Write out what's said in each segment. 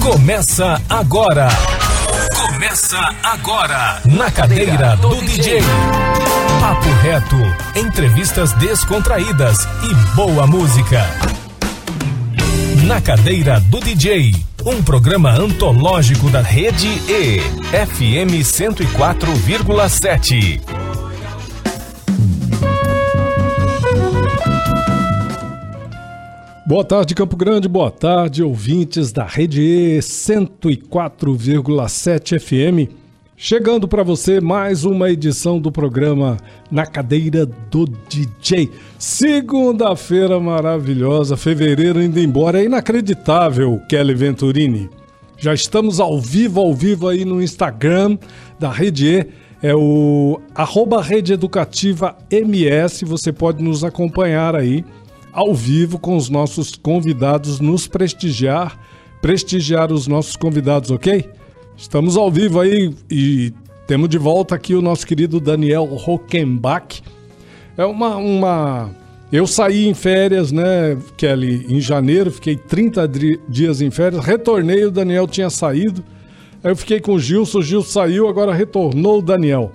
Começa agora. Começa agora. Na cadeira do DJ. Papo reto. Entrevistas descontraídas e boa música. Na cadeira do DJ. Um programa antológico da Rede E. FM 104,7. Boa tarde, Campo Grande. Boa tarde, ouvintes da Rede E 104,7 FM. Chegando para você mais uma edição do programa Na Cadeira do DJ. Segunda-feira maravilhosa, fevereiro indo embora. É inacreditável, Kelly Venturini. Já estamos ao vivo, ao vivo aí no Instagram da Rede E. É o arroba Rede Educativa MS. Você pode nos acompanhar aí ao vivo com os nossos convidados, nos prestigiar, prestigiar os nossos convidados, ok? Estamos ao vivo aí e temos de volta aqui o nosso querido Daniel Hockenbach. É uma, uma. Eu saí em férias, né, Kelly, em janeiro, fiquei 30 dias em férias, retornei, o Daniel tinha saído. Aí eu fiquei com o Gilson, o Gilson saiu, agora retornou o Daniel.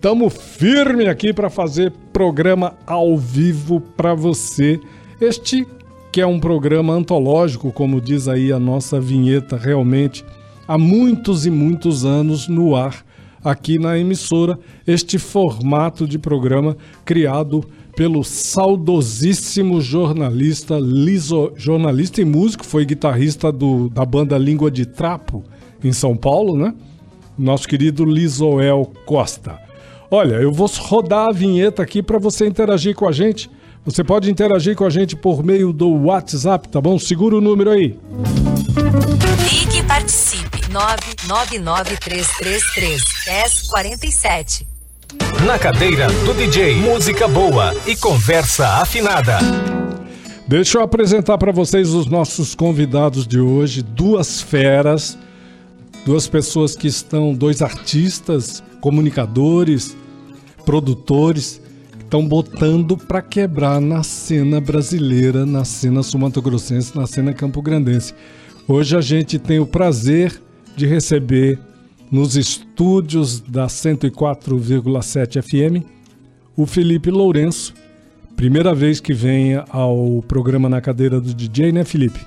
Tamo firme aqui para fazer programa ao vivo para você. Este que é um programa antológico, como diz aí a nossa vinheta, realmente há muitos e muitos anos no ar aqui na emissora, este formato de programa criado pelo saudosíssimo jornalista, liso, jornalista e músico, foi guitarrista do, da banda Língua de Trapo em São Paulo, né? Nosso querido Lisoel Costa. Olha, eu vou rodar a vinheta aqui para você interagir com a gente. Você pode interagir com a gente por meio do WhatsApp, tá bom? Segura o número aí. Ligue e participe. 999331047. Na cadeira do DJ, música boa e conversa afinada. Deixa eu apresentar para vocês os nossos convidados de hoje, duas feras, duas pessoas que estão, dois artistas, comunicadores, produtores estão botando para quebrar na cena brasileira, na cena sumatogrossense, na cena campograndense. Hoje a gente tem o prazer de receber nos estúdios da 104,7 FM o Felipe Lourenço. Primeira vez que vem ao programa na cadeira do DJ, né, Felipe?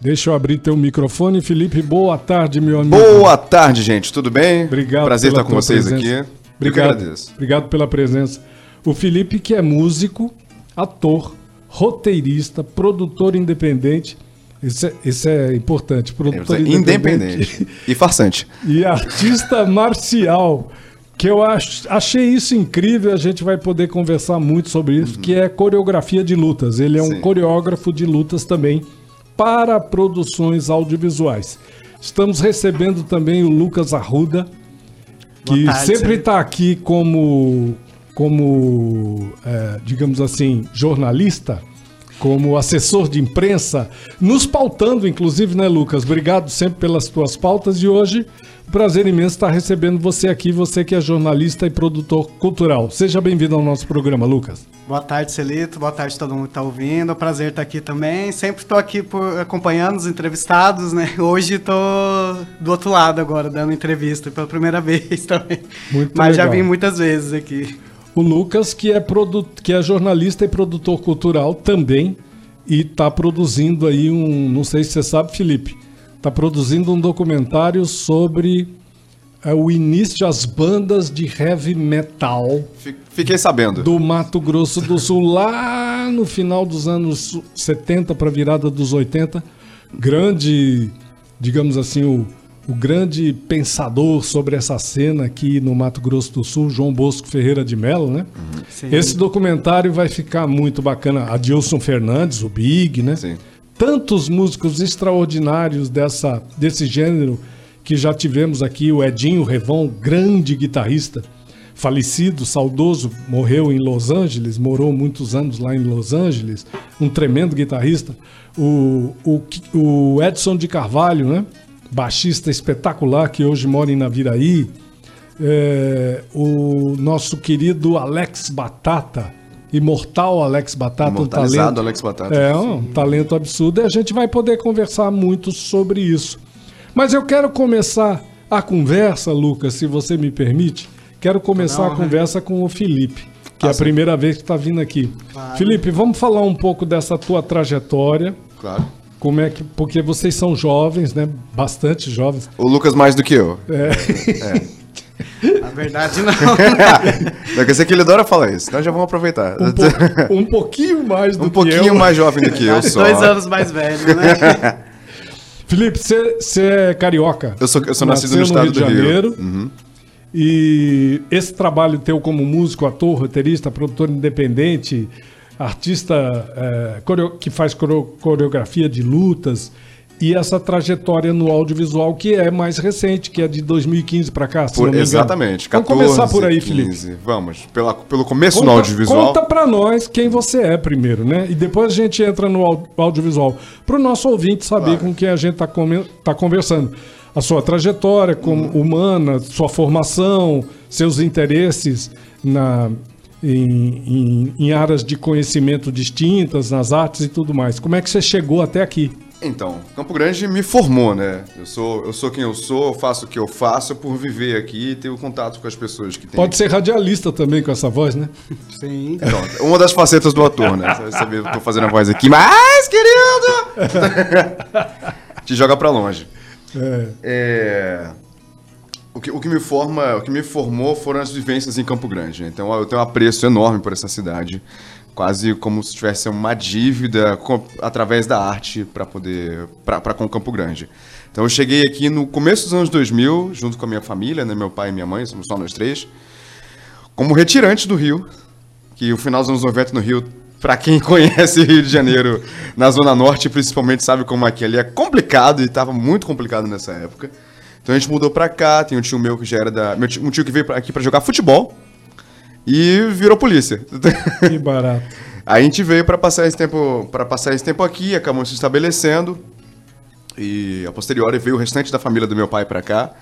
Deixa eu abrir teu microfone, Felipe. Boa tarde, meu amigo. Boa tarde, gente. Tudo bem? Obrigado. Prazer estar com vocês presença. aqui. Obrigado. Obrigado pela presença. O Felipe, que é músico, ator, roteirista, produtor independente. Isso é, isso é importante. Produtor é, independente. e farsante. E artista marcial. Que eu ach, achei isso incrível, a gente vai poder conversar muito sobre isso, uhum. que é coreografia de lutas. Ele é Sim. um coreógrafo de lutas também para produções audiovisuais. Estamos recebendo também o Lucas Arruda, que tarde, sempre está aqui como, como é, digamos assim, jornalista, como assessor de imprensa, nos pautando, inclusive, né, Lucas? Obrigado sempre pelas tuas pautas e hoje prazer imenso estar recebendo você aqui, você que é jornalista e produtor cultural. Seja bem-vindo ao nosso programa, Lucas. Boa tarde, Celito. Boa tarde a todo mundo que está ouvindo. Prazer estar aqui também. Sempre estou aqui por, acompanhando os entrevistados, né? Hoje estou do outro lado agora, dando entrevista pela primeira vez também. Muito Mas legal. já vim muitas vezes aqui. O Lucas, que é, produ que é jornalista e produtor cultural também, e está produzindo aí um, não sei se você sabe, Felipe, está produzindo um documentário sobre é, o início das bandas de heavy metal. Fiquei sabendo. Do Mato Grosso do Sul, lá no final dos anos 70 para virada dos 80. Grande, digamos assim, o, o grande pensador sobre essa cena aqui no Mato Grosso do Sul, João Bosco Ferreira de Mello, né? Sim. Esse documentário vai ficar muito bacana. Adilson Fernandes, o Big, né? Sim tantos músicos extraordinários dessa, desse gênero que já tivemos aqui, o Edinho Revon, grande guitarrista, falecido, saudoso, morreu em Los Angeles, morou muitos anos lá em Los Angeles, um tremendo guitarrista. O, o, o Edson de Carvalho, né? Baixista espetacular que hoje mora em Naviraí. É, o nosso querido Alex Batata, imortal Alex Batata, um talento. Alex Batata. É, um talento absurdo e a gente vai poder conversar muito sobre isso. Mas eu quero começar a conversa, Lucas, se você me permite. Quero começar a Não, conversa com o Felipe, que é Ah, a sim. primeira vez que está vindo aqui. Claro. Felipe, vamos falar um pouco dessa tua trajetória. Claro. Como é que. Porque vocês são jovens, né? Bastante jovens. O Lucas mais do que eu. Na verdade, não. Que eu sei que ele adora falar isso, então já vamos aproveitar. Um, po- um pouquinho mais do Um que pouquinho eu. mais jovem do que eu só. Dois anos mais velho, né? Felipe, você é carioca. Eu sou, eu sou nascido no estado do Rio. Janeiro. E esse trabalho teu como músico, ator, roteirista, produtor independente, artista coreo- que faz coreo- coreografia de lutas e essa trajetória no audiovisual que é mais recente, que é de 2015 para cá, Por- exatamente. Vamos 14, começar por aí, Felipe. 15. Vamos. Pela, pelo começo no Conta, audiovisual. conta pra nós quem você é primeiro, né? E depois a gente entra no au- audiovisual. Pro nosso ouvinte saber Claro. com quem a gente tá, come- tá conversando. A sua trajetória como Uhum. humana, sua formação, seus interesses na, em, em- em áreas de conhecimento distintas, nas artes e tudo mais. Como é que você chegou até aqui? Então, Campo Grande me formou, né? Eu sou, eu sou quem eu sou, eu faço o que eu faço por viver aqui e ter o contato com as pessoas que têm. Pode ser radialista também com essa voz, né? Sim. Pronto, uma das facetas do ator, né? Você vê, eu tô fazendo a voz aqui, mas, querido! Te joga pra longe. É. É, O, que, o que me forma, o que me formou foram as vivências em Campo Grande. Então eu tenho um apreço enorme por essa cidade, quase como se tivesse uma dívida com- através da arte para poder para com Campo Grande. Então eu cheguei aqui no começo dos anos 2000, junto com a minha família, né, meu pai e minha mãe, somos só nós três, como retirante do Rio, que o final dos anos 90 no Rio, pra quem conhece Rio de Janeiro, na Zona Norte principalmente, sabe como é que ali é complicado e tava muito complicado nessa época. Então a gente mudou pra cá, tem um tio meu que já era da. Meu tio, um tio que veio pra- aqui pra jogar futebol e virou polícia. Que barato. Aí a gente veio pra passar esse tempo para passar esse tempo aqui, acabamos se estabelecendo. E a posteriori veio o restante da família do meu pai pra cá.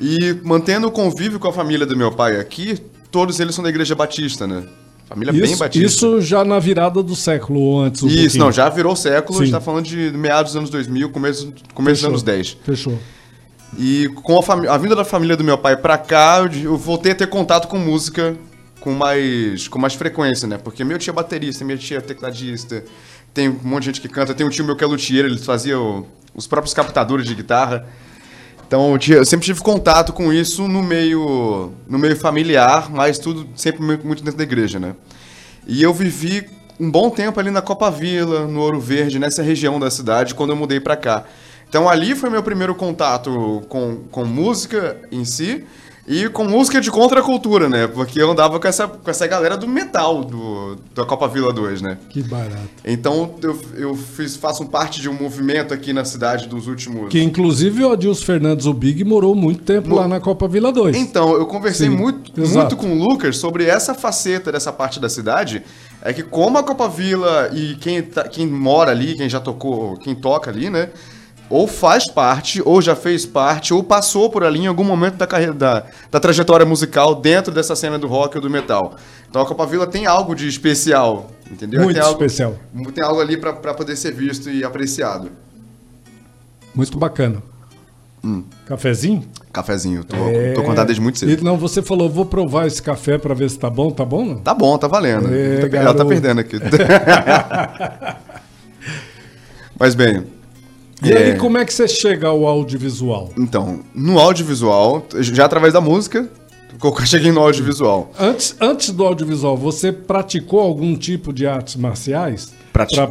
E mantendo o convívio com a família do meu pai aqui, todos eles são da igreja batista, né? Família bem Isso, batista. isso já na virada do século ou antes. um Isso, pouquinho. não, já virou século, a gente Sim. tá falando de meados dos anos 2000, começo, começo dos anos 10. Fechou. E com a, a vinda da família do meu pai pra cá, eu, voltei a ter contato com música com mais, com mais frequência, né? Porque meu tio é baterista, minha tia é tecladista, tem um monte de gente que canta, tem um tio meu que é luthier, ele fazia o- os próprios captadores de guitarra. Então eu, tinha- eu sempre tive contato com isso no meio, no meio familiar, mas tudo sempre muito, dentro da igreja, né? E eu vivi um bom tempo ali na Copa Vila, no Ouro Verde, nessa região da cidade, quando eu mudei pra cá. Então ali foi meu primeiro contato com, com música em si e com música de contracultura, né? Porque eu andava com essa, com essa galera do metal do, da Copa Vila 2, né? Que barato. Então eu, eu fiz, faço parte de um movimento aqui na cidade dos últimos. Que inclusive o Adilson Fernandes, o Big, morou muito tempo Mo- lá na Copa Vila 2. Então, eu conversei Sim, muito, exato. muito com o Lucas sobre essa faceta dessa parte da cidade. É que como a Copa Vila e quem, tá- quem mora ali, quem já tocou, quem toca ali, né? Ou faz parte, ou já fez parte, ou passou por ali em algum momento da carreira da, da trajetória musical dentro dessa cena do rock ou do metal. Então a Copa Vila tem algo de especial, entendeu? Muito tem algo, especial. Tem algo ali pra poder ser visto e apreciado. Muito bacana. Cafezinho? Cafezinho, tô, tô com vontade desde muito cedo. E, não, você falou, vou provar esse café pra ver se tá bom. Tá bom, não? Tá bom, tá valendo. É, Ela tá perdendo aqui. Mas bem. E é, aí, como é que você chega ao audiovisual? Então, no audiovisual, já através da música, eu cheguei no audiovisual. Antes, antes do audiovisual, você praticou algum tipo de artes marciais?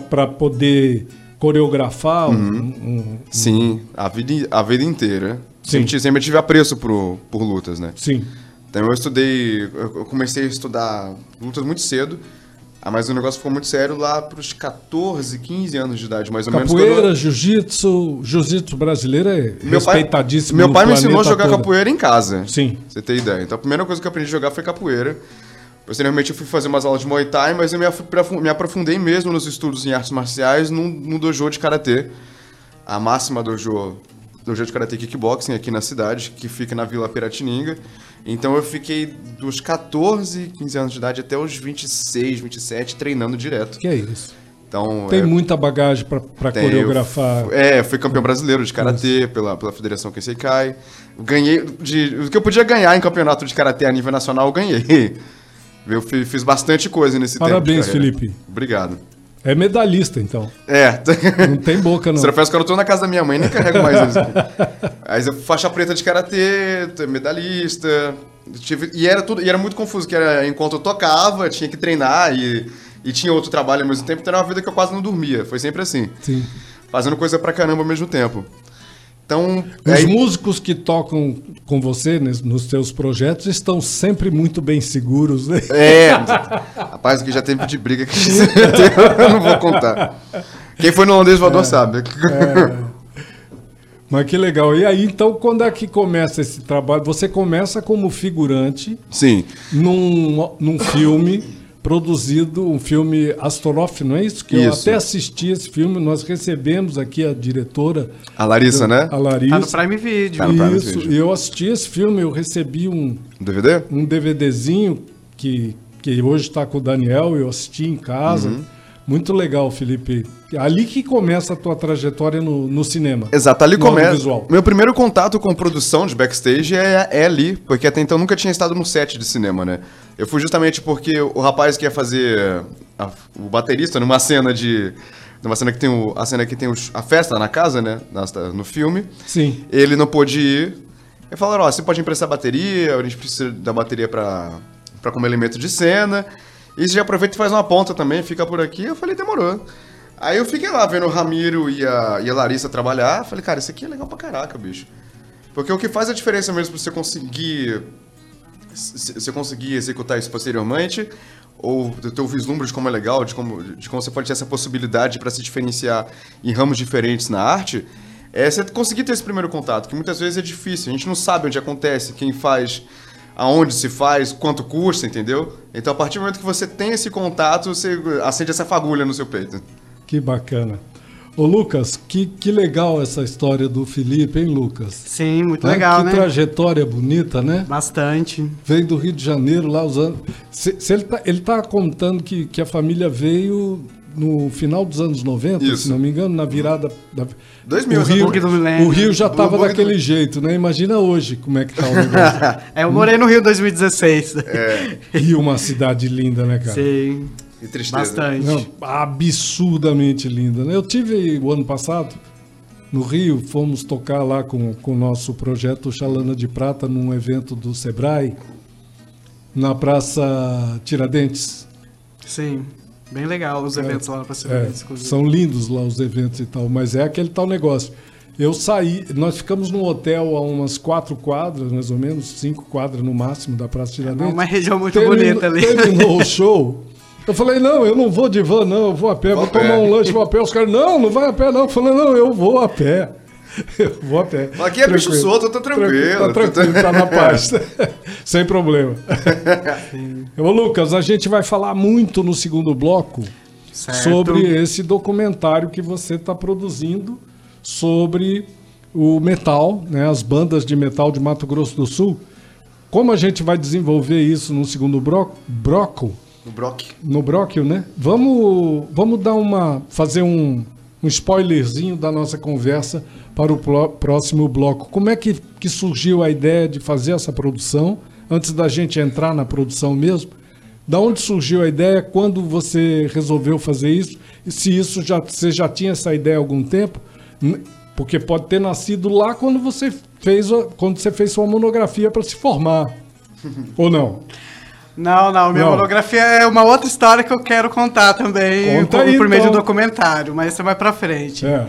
Pra poder coreografar um- um, Sim, a vida, a vida inteira. Sim. Sempre, tive- sempre tive apreço por, por lutas, né? Sim. Então eu estudei, eu comecei a estudar lutas muito cedo, ah, mas o negócio ficou muito sério lá pros 14, 15 anos de idade, mais ou menos. Capoeira, quando- jiu-jitsu, jiu-jitsu brasileiro é Meu pai, respeitadíssimo meu no pai me ensinou a jogar todo. capoeira em casa. Sim. Você ter ideia. Então a primeira coisa que eu aprendi a jogar foi capoeira. Posteriormente eu fui fazer umas aulas de Muay Thai, mas eu me, aprofu- me aprofundei mesmo nos estudos em artes marciais num, num dojo de karatê. A máxima dojo dojo de karatê kickboxing aqui na cidade, que fica na Vila Piratininga. Então eu fiquei dos 14, 15 anos de idade até os 26, 27 treinando direto. Que é isso? Então, Tem é, muita bagagem tem, coreografar. eu É, fui campeão brasileiro de karatê pela, pela Federação Kenseikai. Ganhei de, o que eu podia ganhar em campeonato de karatê a nível nacional, eu ganhei. Eu fi- fiz bastante coisa nesse Parabéns, tempo. carreira. Felipe. Obrigado. É medalhista, então. É. Não tem boca, não. Troféus que eu tô na casa da minha mãe, nem carrego mais eles. Aí eu faixa preta de karatê, t- medalhista. Tive, e era tudo, e era muito confuso, que era enquanto eu tocava, tinha que treinar e, e tinha outro trabalho ao mesmo tempo, então era uma vida que eu quase não dormia. Foi sempre assim. Sim. Fazendo coisa pra caramba ao mesmo tempo. Então. Os aí- músicos que tocam com você nos seus projetos estão sempre muito bem seguros, né? É, rapaz, que já teve de briga que eu não vou contar. Quem foi no holandês voador sabe. Mas que legal. E aí, então, quando é que começa esse trabalho? Você começa como figurante Sim, num, num filme produzido, um filme Astorof, não é isso? Que eu Isso. até assisti esse filme, nós recebemos aqui a diretora, a Larissa, né? a Tá Larissa. no Prime Video. Tá no Prime Isso, Video. e eu assisti esse filme, eu recebi um, DVD? um DVDzinho que, que hoje está com o Daniel, eu assisti em casa. Uhum. Muito legal, Felipe. Ali que começa a tua trajetória no, no cinema. Exato, ali começa. Meu primeiro contato com produção de backstage é, é ali, porque até então eu nunca tinha estado no set de cinema, né? Eu fui justamente porque o rapaz que ia fazer a- o baterista numa cena de. Numa cena que tem o, a cena que tem os- a festa na casa, né? no filme. Sim. Ele não pôde ir. E falaram, ó, você pode emprestar bateria, a gente precisa da bateria pra, pra como elemento de cena. E você já aproveita e faz uma ponta também, fica por aqui. Eu falei, demorou. Aí eu fiquei lá vendo o Ramiro e a, e a Larissa trabalhar. Falei, cara, isso aqui é legal pra caraca, bicho. Porque o que faz a diferença mesmo pra você conseguir. se- Você conseguir executar isso posteriormente, ou ter o vislumbre de como é legal, de como, de como você pode ter essa possibilidade pra se diferenciar em ramos diferentes na arte, é você conseguir ter esse primeiro contato, que muitas vezes é difícil. A gente não sabe onde acontece, quem faz, aonde se faz, quanto custa, entendeu? Então, a partir do momento que você tem esse contato, você acende essa fagulha no seu peito. Que bacana. Ô, Lucas, que, que legal essa história do Felipe, hein, Lucas? Sim, muito Né? legal, que né? trajetória bonita, né? Bastante. Veio do Rio de Janeiro lá os anos. Se, se ele, tá, ele tá contando que, que a família veio no final dos anos 90, Isso. se não me engano, na virada da. 2000, o Rio, bug do milênio. o Rio já Do tava bug do- daquele jeito, né? Imagina hoje como é que tá o negócio. É, eu morei no Rio em 2016. É. e uma cidade linda, né, cara? Sim, Que tristeza. bastante. Não, absurdamente linda. né? Eu tive o ano passado no Rio, fomos tocar lá com, com o nosso projeto Chalana de Prata num evento do Sebrae na Praça Tiradentes. Sim, bem legal os eventos lá para ser É, são lindos lá os eventos e tal, mas é aquele tal negócio. Eu saí, nós ficamos num hotel a umas quatro quadras, mais ou menos, cinco quadras no máximo da Praça Tiradentes. É uma região muito bonita ali. Terminou o show. Eu falei, não, eu não vou de van, não, eu vou a pé, vou a pé. tomar um lanche, vou a pé. Os caras, não, não vai a pé, não. Eu falei, não, eu vou a pé. Eu vou a pé. Aqui é bicho Tranquilo. solto, eu tô tranquilo. Tá tranquilo, tá na paz. Sem problema. Ô, Lucas, a gente vai falar muito no segundo bloco Certo. sobre esse documentário que você está produzindo sobre o metal, né, as bandas de metal de Mato Grosso do Sul. Como a gente vai desenvolver isso no segundo bro bloco, O Brock. no bróquio, né? Vamos, vamos dar uma, fazer um, um spoilerzinho da nossa conversa para o próximo bloco. Como é que, que surgiu a ideia de fazer essa produção? Antes da gente entrar na produção mesmo, da onde surgiu a ideia? Quando você resolveu fazer isso? E se isso já você já tinha essa ideia há algum tempo? N- Porque pode ter nascido lá quando você fez quando você fez sua monografia para se formar. Ou não? Não, não, minha Não. monografia é uma outra história que eu quero contar também Conta por, aí, por meio de um então. documentário, mas isso é mais pra frente. É.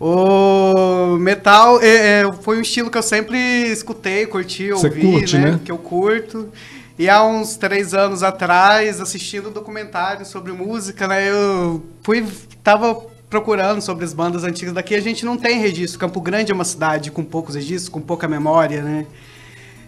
O metal é, é, foi um estilo que eu sempre escutei, curti, Você ouvi, curte, né? Que eu curto. E há uns três anos atrás, assistindo um documentário sobre música, né? Eu fui, tava procurando sobre as bandas antigas daqui. A gente não tem registro. Campo Grande é uma cidade com poucos registros, com pouca memória, né?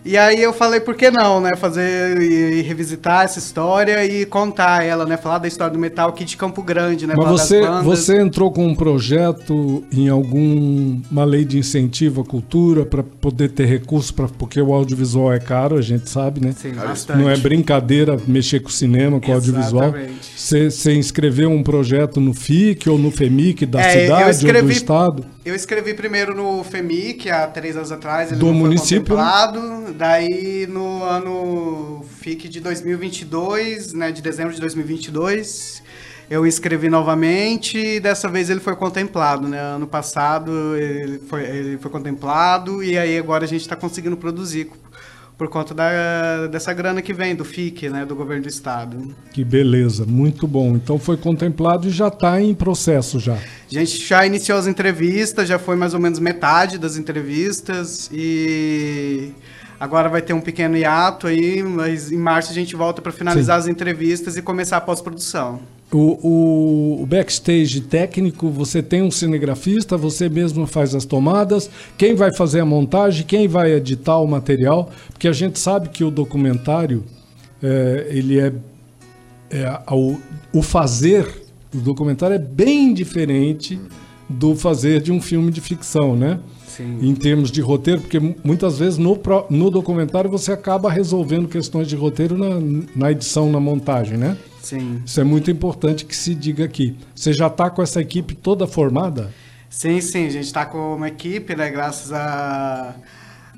E aí eu falei, por que não, né? Fazer e, e revisitar essa história e contar ela, né? Falar da história do metal aqui de Campo Grande, né? Mas Falar você, você entrou com um projeto em alguma lei de incentivo à cultura para poder ter recurso, pra, porque o audiovisual é caro, a gente sabe, né? Sim, bastante. Não é brincadeira mexer com cinema, com audiovisual. Exatamente. Você, você inscreveu um projeto no FIC ou no FEMIC da É, cidade ou do escrevi- estado? Eu escrevi primeiro no FEMIC, há três anos atrás, ele Do município, né? contemplado. Daí no ano FIC de 2022, né, de dezembro de 2022, eu inscrevi novamente e dessa vez ele foi contemplado, né? Ano passado ele foi, ele foi contemplado e aí agora a gente está conseguindo produzir por conta da, dessa grana que vem do FIC, né, do governo do estado. Que beleza, muito bom. Então foi contemplado e já está em processo já. A gente já iniciou as entrevistas, já foi mais ou menos metade das entrevistas e agora vai ter um pequeno hiato aí, mas em março a gente volta para finalizar as entrevistas e começar a pós-produção. O, o- o backstage técnico, você tem um cinegrafista, você mesmo faz as tomadas, quem vai fazer a montagem, quem vai editar o material, porque a gente sabe que o documentário, é, ele é, é, o, o fazer do documentário é bem diferente do fazer de um filme de ficção, né? Sim. Em termos de roteiro, porque mu- muitas vezes no, no documentário você acaba resolvendo questões de roteiro na, na edição, na montagem, né? Sim. Isso é muito importante que se diga aqui. Você já está com essa equipe toda formada? Sim, sim, a gente está com uma equipe, né, graças a,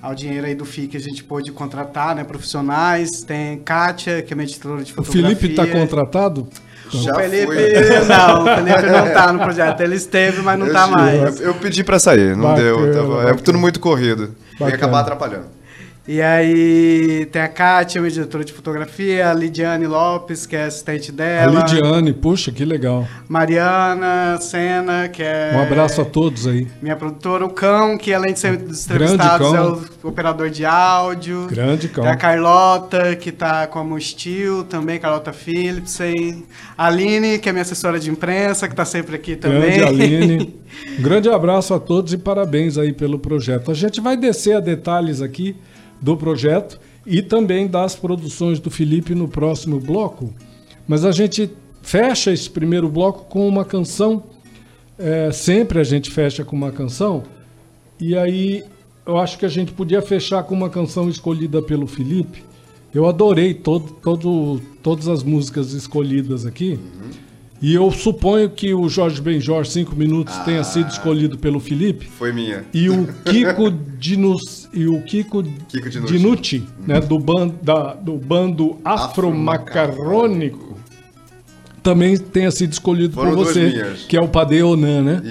ao dinheiro aí do FIC a gente pôde contratar, né, profissionais, tem Kátia, que é minha editora de O fotografia. Felipe está contratado? Já o Felipe, foi. não, o Felipe não tá no projeto, ele esteve, mas não Eu tá juro, mais. Eu, eu pedi pra sair, não Bacana, deu. tava- é tudo muito corrido. Ia Bacana. acabar atrapalhando. E aí tem a Kátia, minha diretora de fotografia, a Lidiane Lopes, que é assistente A dela. Lidiane, puxa, que legal. Mariana Sena, que é. Um abraço a todos aí. Minha produtora, o Cão, que além de ser dos entrevistados, é o operador de áudio. Grande cão. Tem a Carlota, que tá como Steel também, Carlota Philipsen. A Aline, que é minha assessora de imprensa, que tá sempre aqui também. Grande Aline. Um grande abraço a todos e parabéns aí pelo projeto. A gente vai descer a detalhes aqui do projeto e também das produções do Felipe no próximo bloco. Mas a gente fecha esse primeiro bloco com uma canção. É, sempre a gente fecha com uma canção. E aí eu acho que a gente podia fechar com uma canção escolhida pelo Felipe. Eu adorei todo, todo, todas as músicas escolhidas aqui. E eu suponho que o Jorge Benjor 5 minutos tenha sido escolhido pelo Felipe. Foi minha. E o Kiko Dinus, e o Kiko, Kiko Dinucci. Dinucci, né, do, ban, da, do bando afro-macarrônico, também tenha sido escolhido Foram por você, que é o Padeonan, né?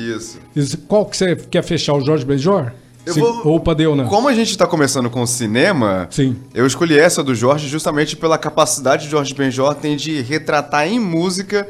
Isso. Qual que você quer fechar, o Jorge Benjor? Eu Sim, vou- Ou o Padeonan? Como a gente tá começando com o cinema, Sim. eu escolhi essa do Jorge justamente pela capacidade que Jorge Benjor tem de retratar em música,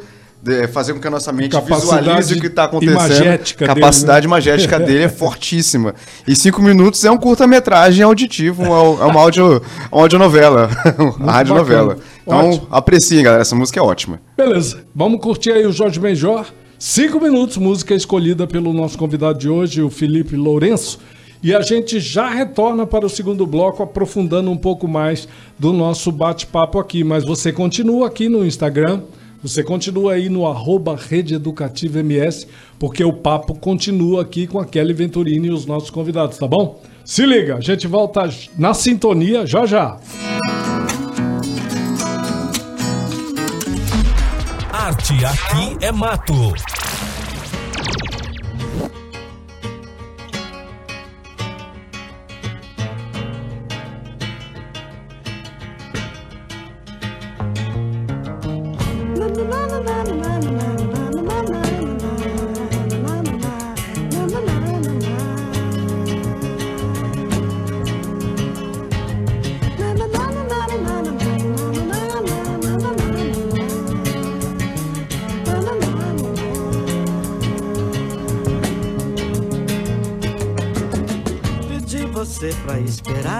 fazer com que a nossa mente Capacidade visualize o que tá acontecendo. imagética dele, capacidade né? imagética dele é fortíssima. E cinco minutos é um curta-metragem auditivo, é um- é uma, audio, uma audionovela, uma radionovela. Então, Ótimo. apreciem, galera, essa música é ótima. Beleza, vamos curtir aí o Jorge Benjor. Cinco minutos, música escolhida pelo nosso convidado de hoje, o Felipe Lourenço. E a gente já retorna para o segundo bloco, aprofundando um pouco mais do nosso bate-papo aqui. Mas você continua aqui no Instagram, você continua aí no arroba Rede Educativa MS, porque o papo continua aqui com a Kelly Venturini e os nossos convidados, tá bom? Se liga, a gente volta na sintonia já já. Arte aqui é mato.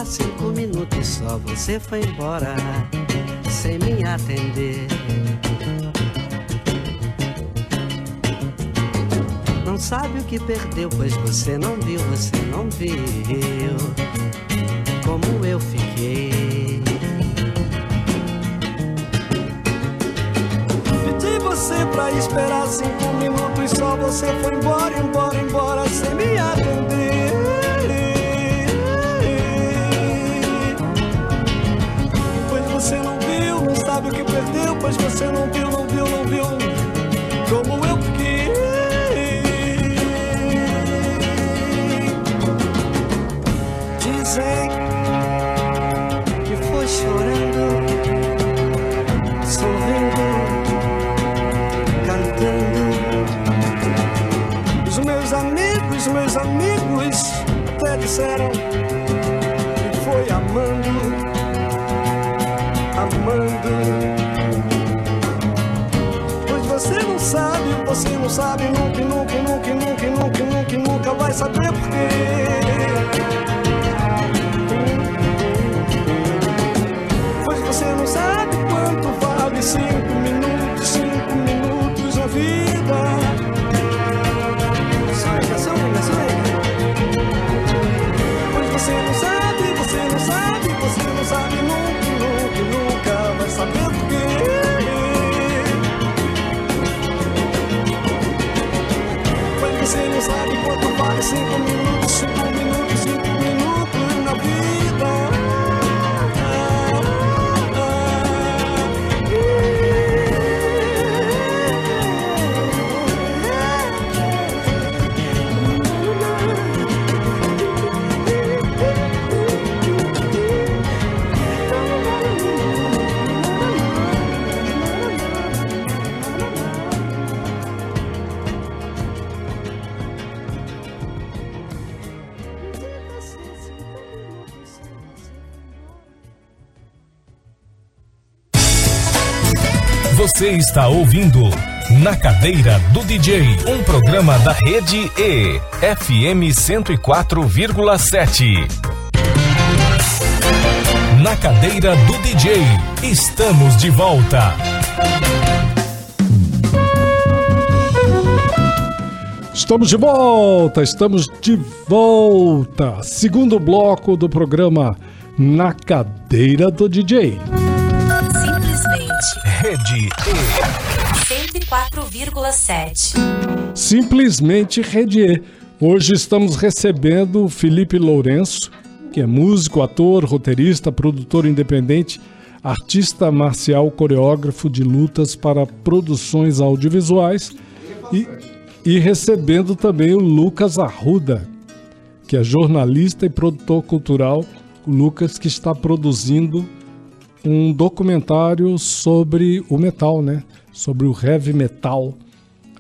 Cinco minutos só você foi embora sem me atender. Não sabe o que perdeu, pois você não viu, você não viu. como eu fiquei. Pedi você pra esperar cinco minutos, só você foi embora, embora, embora, sem me atender. Você não viu, não você não sabe nunca, nunca, nunca, nunca, nunca, nunca, nunca vai saber porquê. Pois você não sabe quanto vale cinco minutos, cinco minutos na vida. Sonha, sonha, sonha. Pois você não sabe, você não sabe, você não sabe minutos, está ouvindo Na Cadeira do DJ, um programa da rede E, FM 104,7. Na Cadeira do DJ, estamos de volta. Estamos de volta, estamos de volta. Segundo bloco do programa Na Cadeira do DJ. 0,7. Simplesmente Redier. Hoje estamos recebendo Felipe Lourenço, que é músico, ator, roteirista, produtor independente, artista marcial, coreógrafo de lutas para produções audiovisuais e, e recebendo também o Lucas Arruda, que é jornalista e produtor cultural, o Lucas que está produzindo um documentário sobre o metal, né? Sobre o heavy metal,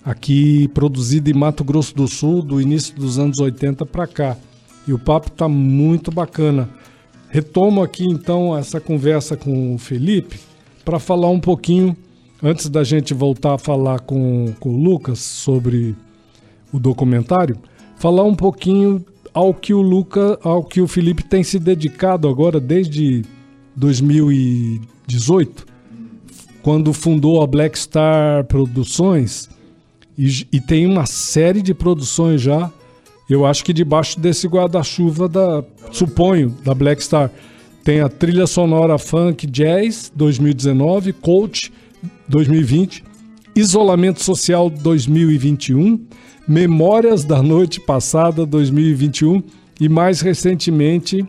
aqui produzido em Mato Grosso do Sul, do início dos anos 80 para cá. E o papo tá muito bacana. Retomo aqui então essa conversa com o Felipe para falar um pouquinho, antes da gente voltar a falar com, com o Lucas sobre o documentário, falar um pouquinho ao que o Luca, ao que o Felipe tem se dedicado agora desde 2018, quando fundou a Black Star Produções e, e tem uma série de produções já. Eu acho que debaixo desse guarda-chuva da, suponho, da Black Star, tem a trilha sonora funk jazz 2019, coach 2020, isolamento social 2021, memórias da noite passada 2021 e mais recentemente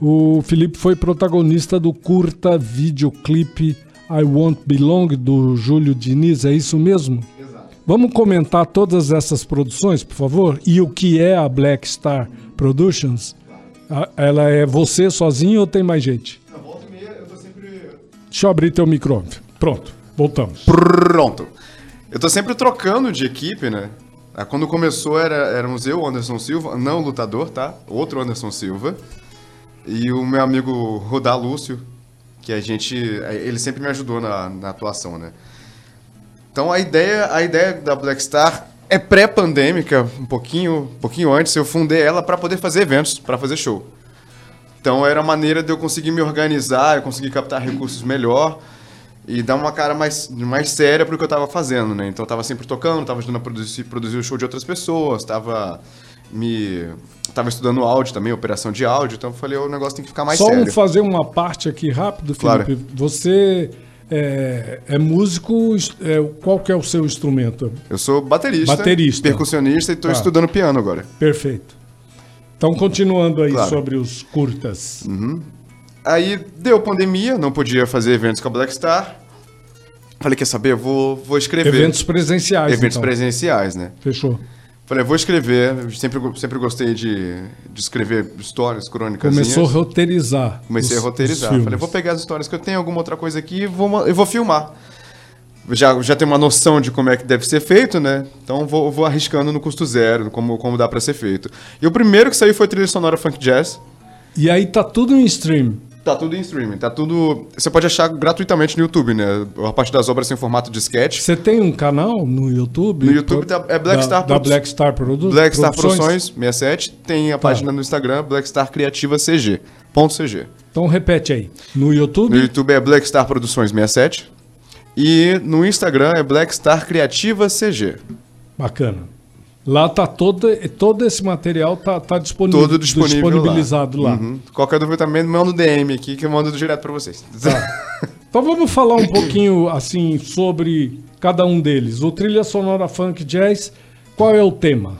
o Felipe foi protagonista do curta videoclipe I Won't Belong do Júlio Diniz, é isso mesmo? Vamos comentar todas essas produções, por favor? E o que é a Black Star Productions? A- Ela é você sozinho ou tem mais gente? Deixa eu abrir teu microfone. Pronto, voltamos. Pronto. Eu tô sempre trocando de equipe, né? Ah, Quando começou era, éramos eu, Anderson Silva, não o lutador, tá? Outro Anderson Silva. E o meu amigo Rodar Lúcio, que a gente. Ele sempre me ajudou na, na atuação, né? Então a ideia, a ideia da Black Star é pré-pandêmica, um pouquinho, um pouquinho antes. Eu fundei ela para poder fazer eventos, para fazer show. Então era a maneira de eu conseguir me organizar, eu conseguir captar recursos melhor e dar uma cara mais, mais séria pro que eu tava fazendo, né? Então eu tava sempre tocando, tava ajudando a produzir, produzir o show de outras pessoas, tava me tava estudando áudio também, operação de áudio, então eu falei, o negócio tem que ficar mais Só sério. fazer uma parte aqui rápido, Claro. Felipe. Você é, é músico, é, qual que é o seu instrumento? Eu sou baterista, Baterista. percussionista e estou Tá. estudando piano agora. Perfeito. Então, continuando aí Claro. sobre os curtas. Aí deu pandemia, não podia fazer eventos com a Black Star. Falei, quer saber? Eu vou, vou escrever. Eventos presenciais, Eventos então. presenciais, né? Fechou. Falei, vou escrever. Sempre, sempre gostei de, de escrever histórias, crônicas. Começou a roteirizar. Comecei os- a roteirizar. Falei, vou pegar as histórias que eu tenho, alguma outra coisa aqui e vou, eu vou filmar. Já, já tenho uma noção de como é que deve ser feito, né? Então vou, vou arriscando no custo zero, como, como dá pra ser feito. E o primeiro que saiu foi a trilha sonora Funk Jazz. E aí tá tudo em stream. Tá tudo em streaming, tá tudo. Você pode achar gratuitamente no YouTube, né? A parte das obras em formato de sketch. Você tem um canal no YouTube? No YouTube tá- é Black da, Star da Produ- Black Star Produ Black Star Produções 67, tem Tá. a página no Instagram, Black Star Criativa CG. Ponto CG. Então repete aí. No YouTube, No YouTube é Black Star Produções 67. E no Instagram é Black Star Criativa CG. bacana. Lá tá todo, todo esse material tá, tá disponível, Todo disponível disponibilizado lá. Uhum. Qualquer dúvida também, manda um DM aqui que eu mando direto pra vocês. Então vamos falar um pouquinho assim sobre cada um deles. O trilha sonora funk jazz, qual é o tema?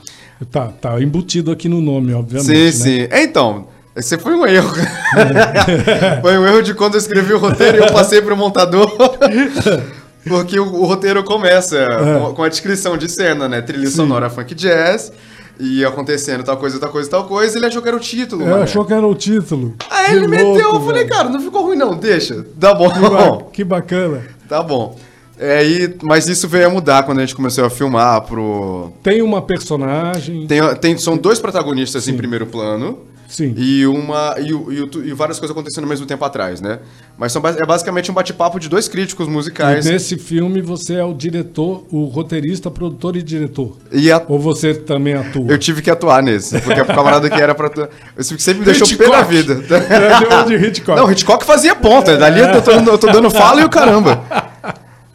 Tá, tá embutido aqui no nome, obviamente. sim, né? sim. Então, esse foi um erro. foi um erro de quando eu escrevi o roteiro e eu passei pro montador. Porque o, o roteiro começa É. com, com a descrição de cena, né? Trilha sonora funk jazz. E acontecendo tal coisa, tal coisa, tal coisa. Ele achou que era o título, É, achou que era o título. Aí Que ele meteu, louco, eu falei, cara, não ficou ruim não, deixa. Tá bom. Que, ba- que bacana. Tá bom. É, e, mas isso veio a mudar quando a gente começou a filmar pro. Tem uma personagem. Tem, tem, são dois protagonistas em primeiro plano. Sim. E uma. E, e, e várias coisas acontecendo ao mesmo tempo atrás, né? Mas são, é basicamente um bate-papo de dois críticos E musicais. nesse filme você é o diretor, o roteirista, produtor e diretor. E a- Ou você também atua? eu tive que atuar nesse, porque o camarada que era pra. atu- Eu sempre me deixou pé na vida. É, de Hitchcock. Não, Hitchcock fazia ponta. Dali eu tô, eu tô dando fala e o caramba.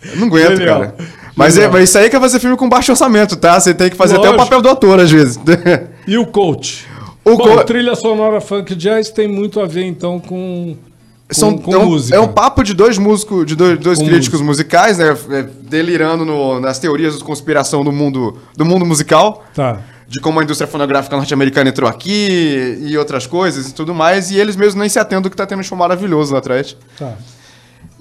Eu não aguento, Genial. cara. Mas, é, mas isso aí que é fazer filme com baixo orçamento, tá? Você tem que fazer até o Lógico. papel do ator, às vezes. E o coach? O Bom, co- trilha sonora funk jazz tem muito a ver então com, São, com é, um, música. é um papo de dois músicos, de dois, dois críticos musicais, né? é, Delirando no- nas teorias de conspiração do mundo, do mundo musical. Tá. De como a indústria fonográfica norte-americana entrou aqui e outras coisas e tudo mais. E eles mesmos nem se atendam que tá tendo um show maravilhoso lá atrás. Tá.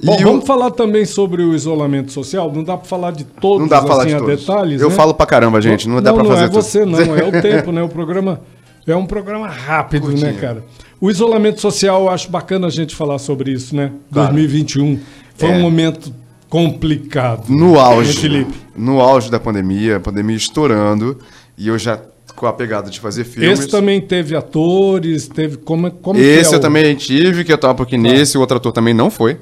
Bom, E vamos o- falar também sobre o isolamento social. Não dá pra falar de todos Não dá pra falar assim, de a todos. detalhes. Eu né? falo pra caramba, gente. Não, dá pra não fazer é tudo. você não, é o tempo, né? O programa é um programa rápido, né, Curtinho. cara? O isolamento social, eu acho bacana a gente falar sobre isso, né? Claro. 2021 foi É. um momento complicado. No auge. Né, Felipe? No auge da pandemia, a pandemia estourando. E eu já com a pegada de fazer filmes. Esse também teve atores, teve como, como que Esse é eu o- também tive, que eu tava um pouquinho nesse, o outro ator também não foi.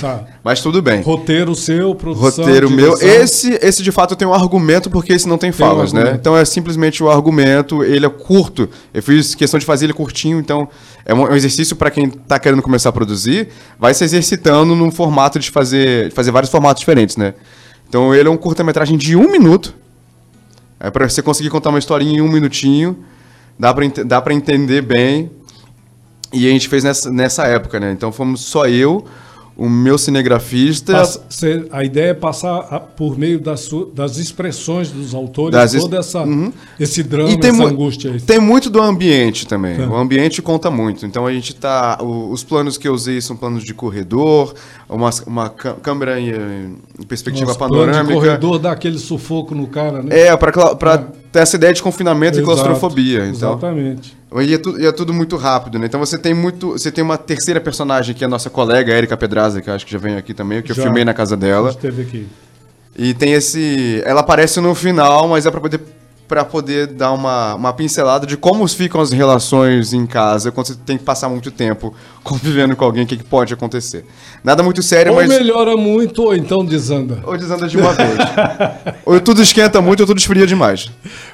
Tá. Mas tudo bem. Roteiro seu, produção, Roteiro meu. Esse, esse de fato tem um argumento, porque esse não tem um falas, né? argumento. Então é simplesmente o argumento, ele é curto. Eu fiz questão de fazer ele curtinho, então é um, é um exercício para quem tá querendo começar a produzir, vai se exercitando num formato de fazer, de fazer vários formatos diferentes, né? Então ele é um curta-metragem de um minuto. É para você conseguir contar uma historinha em um minutinho. Dá pra, ente- dá pra entender bem. E a gente fez nessa, nessa época, né? Então fomos só eu, o meu cinegrafista. Passa- a ideia é passar a- por meio das, das expressões dos autores Das es- todo essa, Uhum. esse drama, E tem, essa angústia. aí. tem muito do ambiente também. Tá. O ambiente conta muito. Então a gente tá. o- os planos que eu usei são planos de corredor, uma, uma câ- câmera em, em perspectiva Nossa, plano de panorâmica. corredor dá aquele sufoco no cara, né? É, pra, pra ter essa ideia de confinamento Exato, e claustrofobia. Então. Exatamente. E é, tu- e é tudo muito rápido, né? Então você tem muito. Você tem uma terceira personagem, que é a nossa colega, Erika Pedraza, que eu acho que já veio aqui também, que eu Já. filmei na casa A dela. gente teve aqui. E tem esse. Ela aparece no final, mas é pra poder, pra poder dar uma, uma pincelada de como ficam as relações em casa quando você tem que passar muito tempo convivendo com alguém, o que, que pode acontecer. Nada muito sério, Ou mas. melhora muito, ou então desanda. Ou desanda de uma vez. ou tudo esquenta muito, ou tudo esfria demais.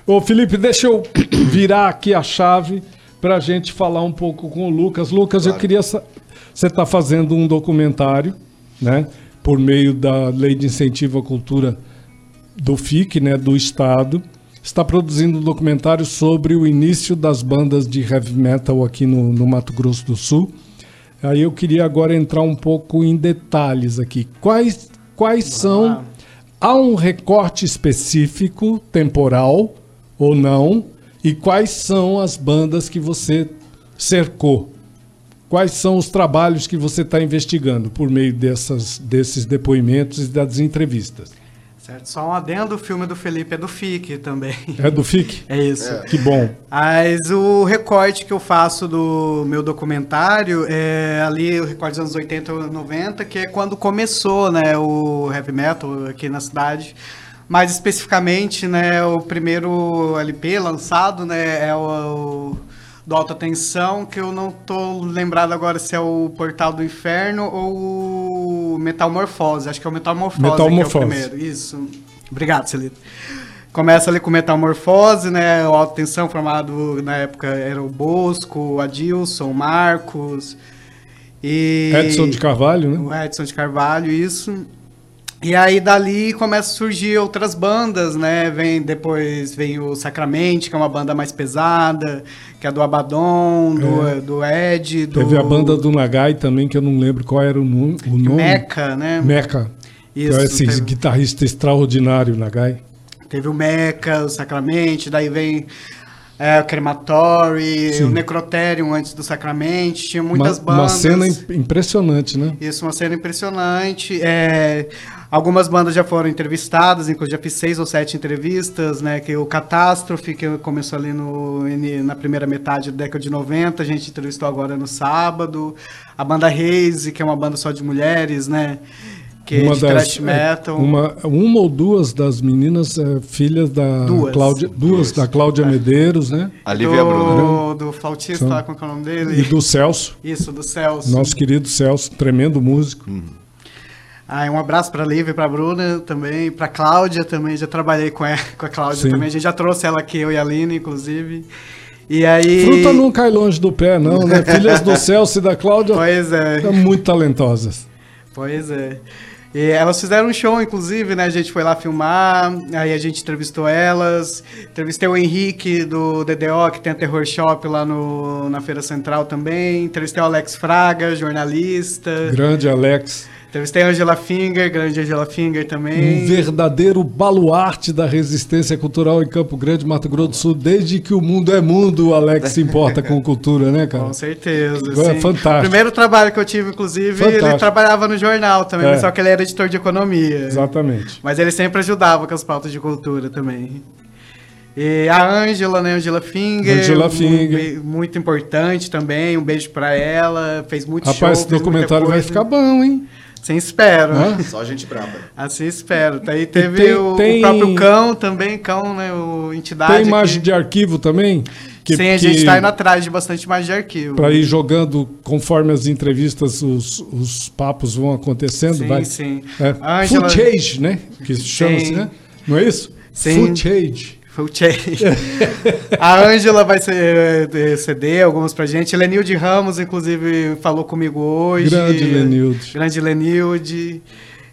Ô Felipe, deixa eu virar aqui a chave pra gente falar um pouco com o Lucas. Lucas, eu queria. Você está fazendo um documentário, né? Por meio da Lei de Incentivo à Cultura do FIC, né? Do Estado. Está produzindo um documentário sobre o início das bandas de heavy metal aqui no, no Mato Grosso do Sul. Aí eu queria agora entrar um pouco em detalhes aqui. Quais, quais são. Há um recorte específico, temporal ou não? E quais são as bandas que você cercou? Quais são os trabalhos que você está investigando por meio dessas, desses depoimentos e das entrevistas? Certo, só um adendo, o filme do Felipe é do FIC também. É do FIC? É isso. Que bom. Mas o recorte que eu faço do meu documentário é ali o recorte dos anos 80 e 90, que é quando começou, né, o heavy metal aqui na cidade. Mais especificamente, né, o primeiro LP lançado, né, é o, o do Alta Tensão, que eu não tô lembrado agora se é o Portal do Inferno ou o Metamorfose. Acho que é o Metamorfose, Metamorfose. que é o primeiro. Isso. Obrigado, Celito. Começa ali com Metamorfose, né? O Alta Tensão formado na época era o Bosco, Adilson, o Marcos. E... Edson de Carvalho, né? O Edson de Carvalho, isso. E aí dali começa a surgir outras bandas, né? Vem depois vem o Sacramente, que é uma banda mais pesada, que é do Abaddon, do, do Ed, do Teve a banda do Nagai também, que eu não lembro qual era o, nu- o nome. Meca, né? Meca. Isso, que é esse teve- guitarrista extraordinário, Nagai. Teve o Meca, o Sacramente, daí vem é, o Crematório, Sim. o Necrotério antes do Sacramente, tinha Uma, muitas uma bandas. cena im- impressionante, né? Isso, uma cena impressionante. É, algumas bandas já foram entrevistadas, inclusive já fiz seis ou sete entrevistas, né? Que o Catástrofe, que começou ali no, na primeira metade da década de 90, a gente entrevistou agora no sábado. A banda Reise, que é uma banda só de mulheres, né? Que é de thrash é, metal. uma, uma ou duas das meninas é, filhas da Duas. Cláudia, duas da Cláudia Medeiros, né? A Lívia e a Bruna. do, do flautista, lá, qual que é o nome dele? E do Celso, Isso, do Celso. nosso querido Celso, tremendo músico. Ah, um abraço pra Lívia e pra Bruna também, pra Cláudia também, já trabalhei com, ela, com a Cláudia Sim. também, a gente já trouxe ela aqui, eu e a Aline, inclusive. E aí... Fruta não cai longe do pé, não, né? Filhas do Celso e da Cláudia Pois é, são muito talentosas. pois é. E elas fizeram um show, inclusive, né? A gente foi lá filmar, aí a gente entrevistou elas. Entrevistei o Henrique do DDO, que tem a Terror Shop lá no, na Feira Central também. Entrevistei o Alex Fraga, jornalista. Grande Alex. Entrevistei a Angela Finger, grande Angela Finger Um também. verdadeiro baluarte da resistência cultural em Campo Grande, Mato Grosso do Sul. Desde que o mundo é mundo, o Alex se importa com cultura, né, cara? Com certeza. É sim. fantástico. O primeiro trabalho que eu tive, inclusive, Fantástico. ele trabalhava no jornal também, É. só que ele era editor de economia. Exatamente. Mas ele sempre ajudava com as pautas de cultura também. E a Ângela, né, Angela Finger. Angela um Finger. be- Muito importante também, um beijo pra ela. Fez muito show, Rapaz, esse fez muita documentário vai ficar bom, hein? Assim espero. Hã? Só gente braba. Assim espero. Daí teve tem- o, o tem- próprio cão também, cão, né, o entidade. Tem imagem que- de arquivo também? Que, Sim, a que- gente tá indo atrás de bastante imagem de arquivo. Para ir jogando conforme as entrevistas, os, os papos vão acontecendo. Sim, vai. sim. É, Angela- Footage, né? Que chama-se, né? Não é isso? Sim. Footage. Foi o Che. a Ângela vai ser, eh, ceder algumas pra gente. Lenilde Ramos, inclusive, falou comigo hoje. Grande Lenilde. Grande Lenilde.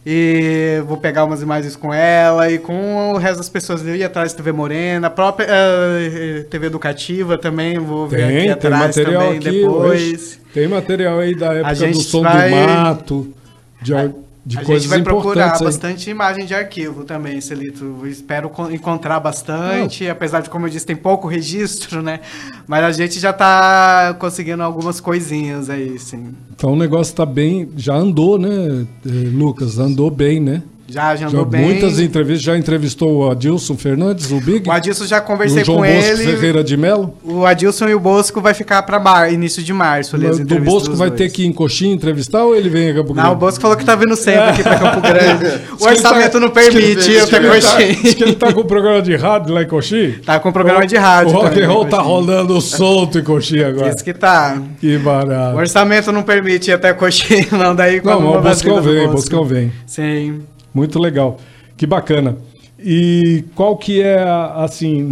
E vou pegar umas imagens com ela e com o resto das pessoas. Eu ia atrás da TV Morena, a própria eh, TV Educativa também, vou ver aqui Tem, tem atrás material também aqui depois. hoje. Tem material aí da época do som vai- do mato, de, ar- de a coisas gente vai procurar aí. bastante imagem de arquivo também, Celito. Espero con- encontrar bastante, apesar de, como eu disse, tem pouco registro, né? Mas a gente já tá conseguindo algumas coisinhas aí, sim. Então o negócio tá bem. Já andou, né, eh, Lucas? Andou bem, né? Já, já Já andou bem. muitas entrevistas. Já entrevistou o Adilson Fernandes, o Big? O Adilson já o conversei João com Bosco ele. Ferreira de Melo? O Adilson e o Bosco vai ficar para mar, início de março. Ali, do Bosco vai dois. ter que ir em Coxinha entrevistar ou ele vem a Campo Grande? Não, o Bosco falou que tá vindo sempre aqui para Campo Grande. Diz O ele orçamento tá- não diz permite, diz tá- Diz coxinha. que ele tá com o programa de rádio lá em Coxinha? Tá com programa de rádio. O rock and roll tá rolando solto em Coxinha agora. Isso que tá. Que O barato. orçamento não permite ir até coxinha, não. Daí Não, o Boscão vem, o Bosco. Boscão vem. Sim. Muito legal. Que bacana. E qual que é, assim,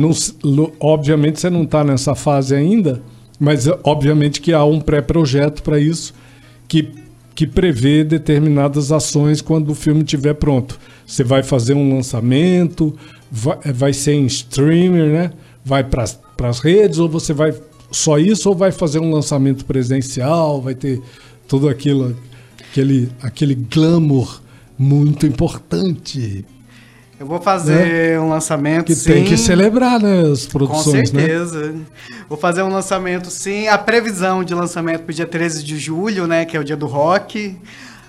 obviamente você não está nessa fase ainda, mas eh, obviamente que há um pré-projeto para isso que, que prevê determinadas ações quando o filme estiver pronto. Você vai fazer um lançamento, vai, vai ser em streamer, né? Vai para as redes ou você vai só isso ou vai fazer um lançamento presencial, vai ter tudo aquilo, aquele, aquele glamour muito importante Eu vou fazer um lançamento, que sim. tem que celebrar, né, as Com produções, né? certeza. Vou fazer um lançamento, sim. A previsão de lançamento pro dia 13 de julho, né? Que é o dia do rock.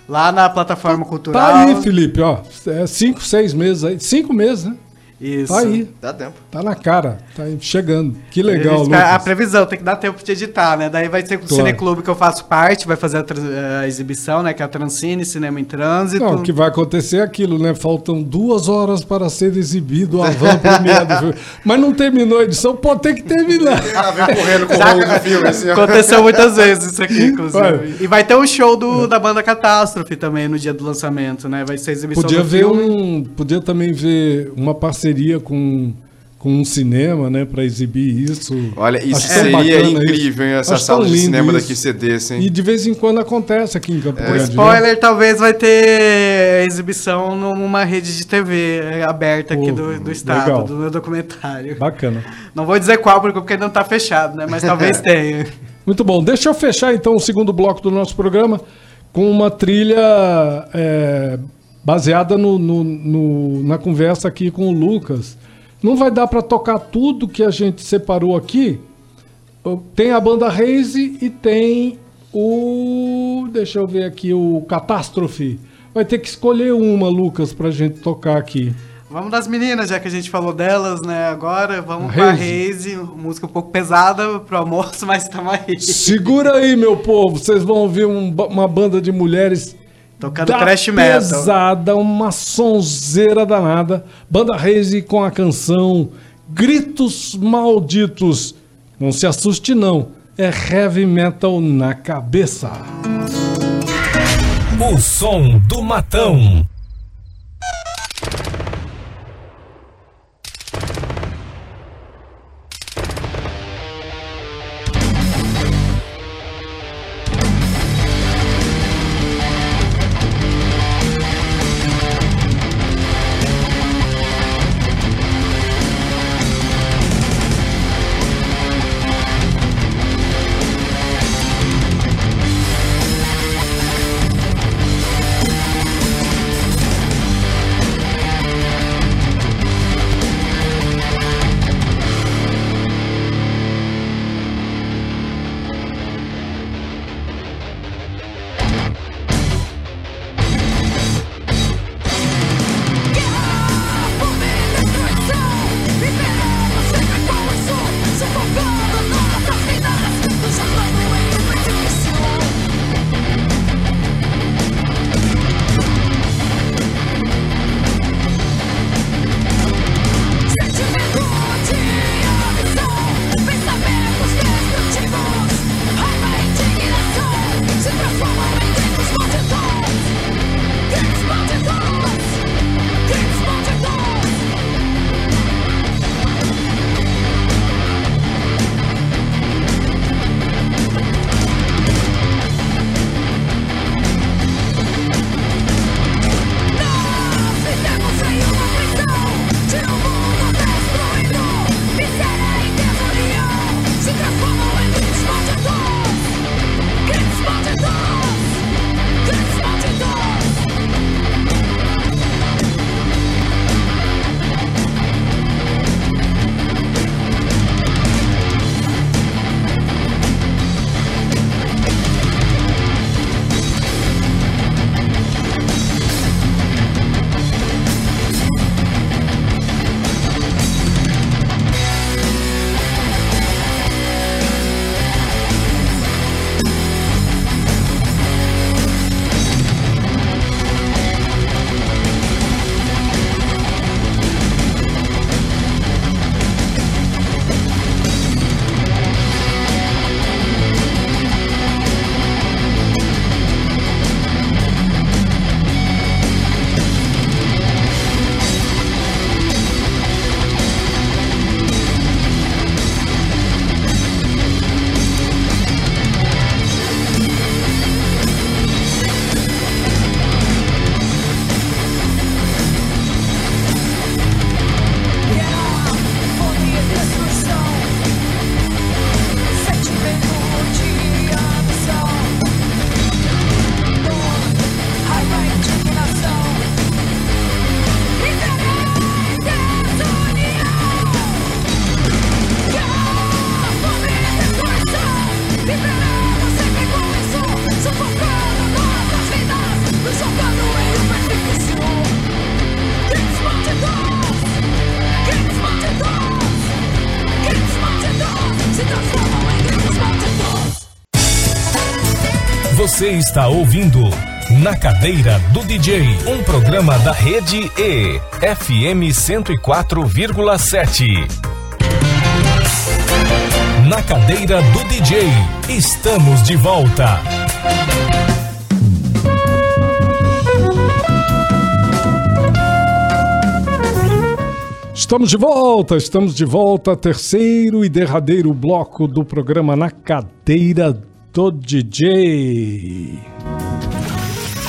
Lá na plataforma cultural. Tá aí, Felipe, ó, é cinco, seis meses aí, cinco meses, né? Isso. Tá aí, Dá tempo. tá na cara, tá aí, chegando. Que legal, gente- A Lucas. previsão, tem que dar tempo de editar, né? Daí vai ser com o Claro. Cineclube que eu faço parte, vai fazer a, a exibição, né? Que é a Transcine, Cinema em Trânsito. Não, o que vai acontecer é aquilo, né? Faltam duas horas para ser exibido a van do filme. Mas não terminou a edição, pode ter que terminar. Ah, vem correndo com o do filme, assim. Aconteceu muitas vezes isso aqui, inclusive. Olha. E vai ter um show do, da banda Catástrofe também no dia do lançamento, né? Vai ser a exibição Podia do ver filme. um, podia também ver uma parceria com, com um cinema, né, para exibir isso. Olha, isso seria incrível, hein? isso. Essa Acho sala de cinema isso. daqui cedesse, hein? E de vez em quando acontece aqui em Campo O Grande. né? spoiler talvez vai ter exibição numa rede de TV aberta aqui Pô, do, do estado, legal. do meu documentário. Bacana. Não vou dizer qual, porque não tá fechado, né? Mas talvez tenha. Muito bom. Deixa eu fechar então o segundo bloco do nosso programa com uma trilha é, baseada no, no- no- na conversa aqui com o Lucas. Não vai dar para tocar tudo que a gente separou aqui. Tem a banda Raze e tem o. Deixa eu ver aqui, o Catástrofe. Vai ter que escolher uma, Lucas, pra gente tocar aqui. Vamos das meninas, já que a gente falou delas, né? Agora vamos A pra. Reise, música um pouco pesada pro almoço, mas tamo aí. Segura aí, meu povo. Vocês vão ouvir um uma banda de mulheres Tocando da thrash metal. pesada, uma sonzeira danada. Banda Reise com a canção Gritos Malditos. Não se assuste não, é heavy metal na cabeça. O som do matão. Você está ouvindo Na Cadeira do DJ, um programa da rede E, FM 104,7. Na Cadeira do DJ, estamos de volta. Estamos de volta, estamos de volta, terceiro e derradeiro bloco do programa Na Cadeira do DJ.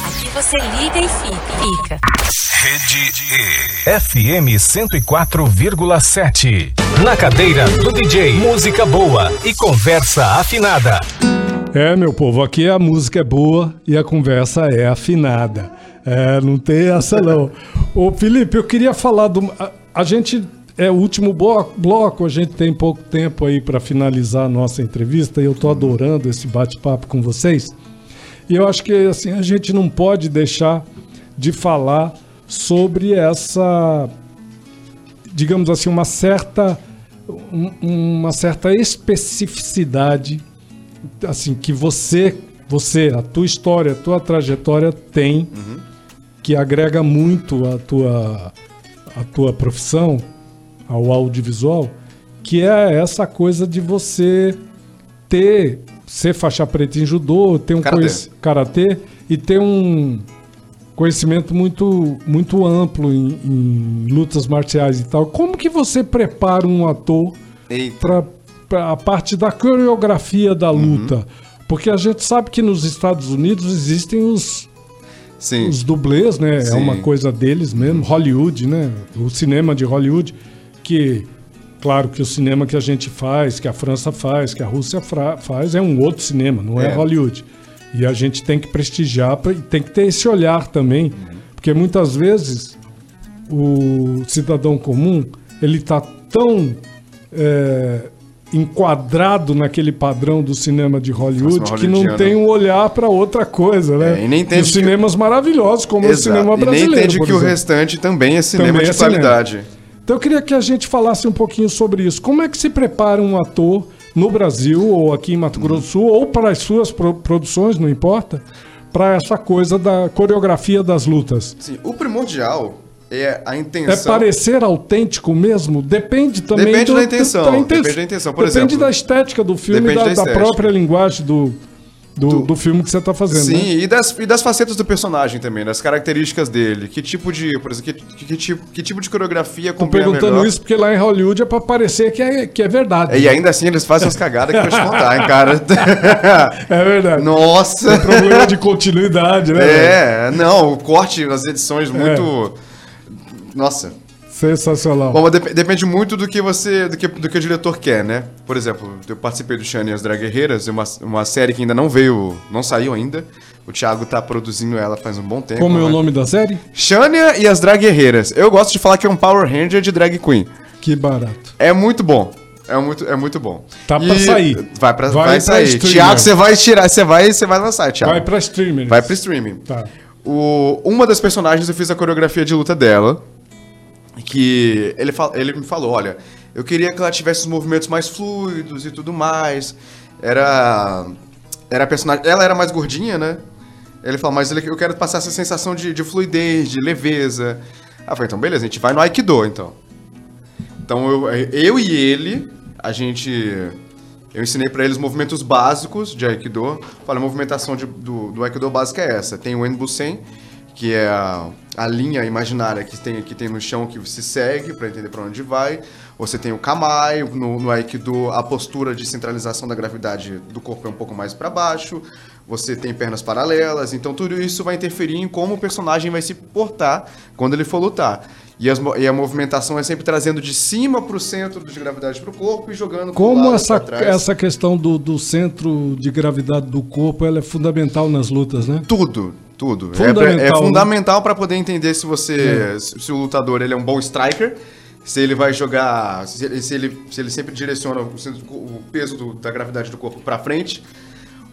Aqui você liga e fica. Rede E, FM 104,7. Na Cadeira do DJ, música boa e conversa afinada. É, meu povo, aqui a música é boa e a conversa é afinada. É, não tem essa não. Ô, Felipe, eu queria falar do. A, a gente. É o último blo- bloco, a gente tem pouco tempo aí para finalizar a nossa entrevista e eu tô adorando esse bate-papo com vocês. E eu acho que assim, a gente não pode deixar de falar sobre essa, digamos assim, uma certa, um- uma certa especificidade assim que você, você, a tua história, a tua trajetória tem que agrega muito à tua a tua profissão, ao audiovisual, que é essa coisa de você ter ser faixa preta em judô, ter um Karatê. e ter um conhecimento muito muito amplo em, em lutas marciais e tal. Como que você prepara um ator para a parte da coreografia da Uhum. luta? Porque a gente sabe que nos Estados Unidos existem os, Sim. os dublês, né? É Sim. uma coisa deles mesmo, Hollywood, né? O cinema de Hollywood, que claro que o cinema que a gente faz, que a França faz, que a Rússia faz, é um outro cinema, não é, É. Hollywood. E a gente tem que prestigiar pra- e tem que ter esse olhar também, Uhum. porque muitas vezes o cidadão comum ele tá tão é, enquadrado naquele padrão do cinema de Hollywood que não tem um olhar para outra coisa, né? É, e nem entende Os que- cinemas maravilhosos, como o Exato. cinema E nem brasileiro. entende que o exemplo. restante também é cinema Também de é cinema. Então eu queria que a gente falasse um pouquinho sobre isso. Como é que se prepara um ator no Brasil, ou aqui em Mato Grosso do Sul, ou para as suas pro- produções, não importa, para essa coisa da coreografia das lutas? Sim, o primordial é a É intenção. parecer autêntico mesmo? Depende também Depende do- da intenção, da inten- depende da intenção. Por depende exemplo, da estética do filme, depende da, da da própria linguagem do, do, Do- do filme que você está fazendo. Sim, né? e, das, e das facetas do personagem também, das características dele. Que tipo de, por exemplo, que, que, tipo, que tipo de coreografia Tô perguntando melhor. isso porque lá em Hollywood é para parecer que é, que é verdade. E ainda assim eles fazem umas cagadas que eu te contar, hein, cara. É verdade. Nossa! Problema de continuidade, né? velho? É, não, o corte, as edições muito. Nossa. Sensacional. Bom, mas dep- depende muito do que você. Do que, do que o diretor quer, né? Por exemplo, eu participei do Shane e as Drag Guerreiras, uma, uma série que ainda não veio. não saiu ainda. O Thiago tá produzindo ela faz um bom tempo. Como é o né? nome da série? Shania e as Drag Guerreiras. Eu gosto de falar que é um Power Ranger de drag queen. Que barato. É muito bom. É muito, é muito bom. Tá pra sair. Vai, pra, Vai vai, pra sair. streamer. Thiago, você vai tirar, você vai, você vai lançar, Thiago. Vai pra streaming. Vai pro streaming. Tá. O, uma das personagens eu fiz a coreografia de luta dela. Que ele, ele me falou: olha, eu queria que ela tivesse os movimentos mais fluidos e tudo mais. Era. Era personagem. Ela era mais gordinha, né? Ele falou, mas eu quero passar essa sensação de, de fluidez, de leveza. Ah, falei, então beleza, a gente vai no Aikido, então. Então eu, eu e ele, a gente. Eu ensinei pra eles movimentos básicos de Aikido. Falei, a movimentação de- do, do Aikido básica é essa. Tem o Enbusen, que é a, a linha imaginária que tem, que tem no chão que se segue pra entender pra onde vai. Você tem o Kamai, no, no Aikido a postura de centralização da gravidade do corpo é um pouco mais pra baixo. Você tem pernas paralelas, então tudo isso vai interferir em como o personagem vai se portar quando ele for lutar. E, as e a movimentação é sempre trazendo de cima pro centro de gravidade pro corpo e jogando Como essa, essa questão do, do centro de gravidade do corpo ela é fundamental nas lutas, né? Tudo, tudo. É Fundamental, É, né? fundamental para poder entender se você, se, se o lutador ele é um bom striker, se ele vai jogar, se ele, se ele, se ele sempre direciona o, peso do- da gravidade do corpo para frente,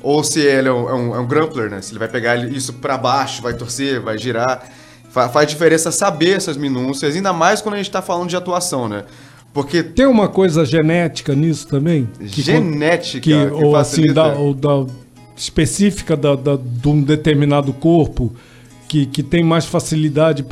ou se ele é um, é um, é um grappler, né? Se ele vai pegar isso para baixo, vai torcer, vai girar. Fa- faz diferença saber essas minúcias, ainda mais quando a gente tá falando de atuação, né? Porque Tem uma coisa genética nisso também? Que genética que, que ou assim, facilita- da, ou da, específica da, da- de um determinado corpo que, que tem mais facilidade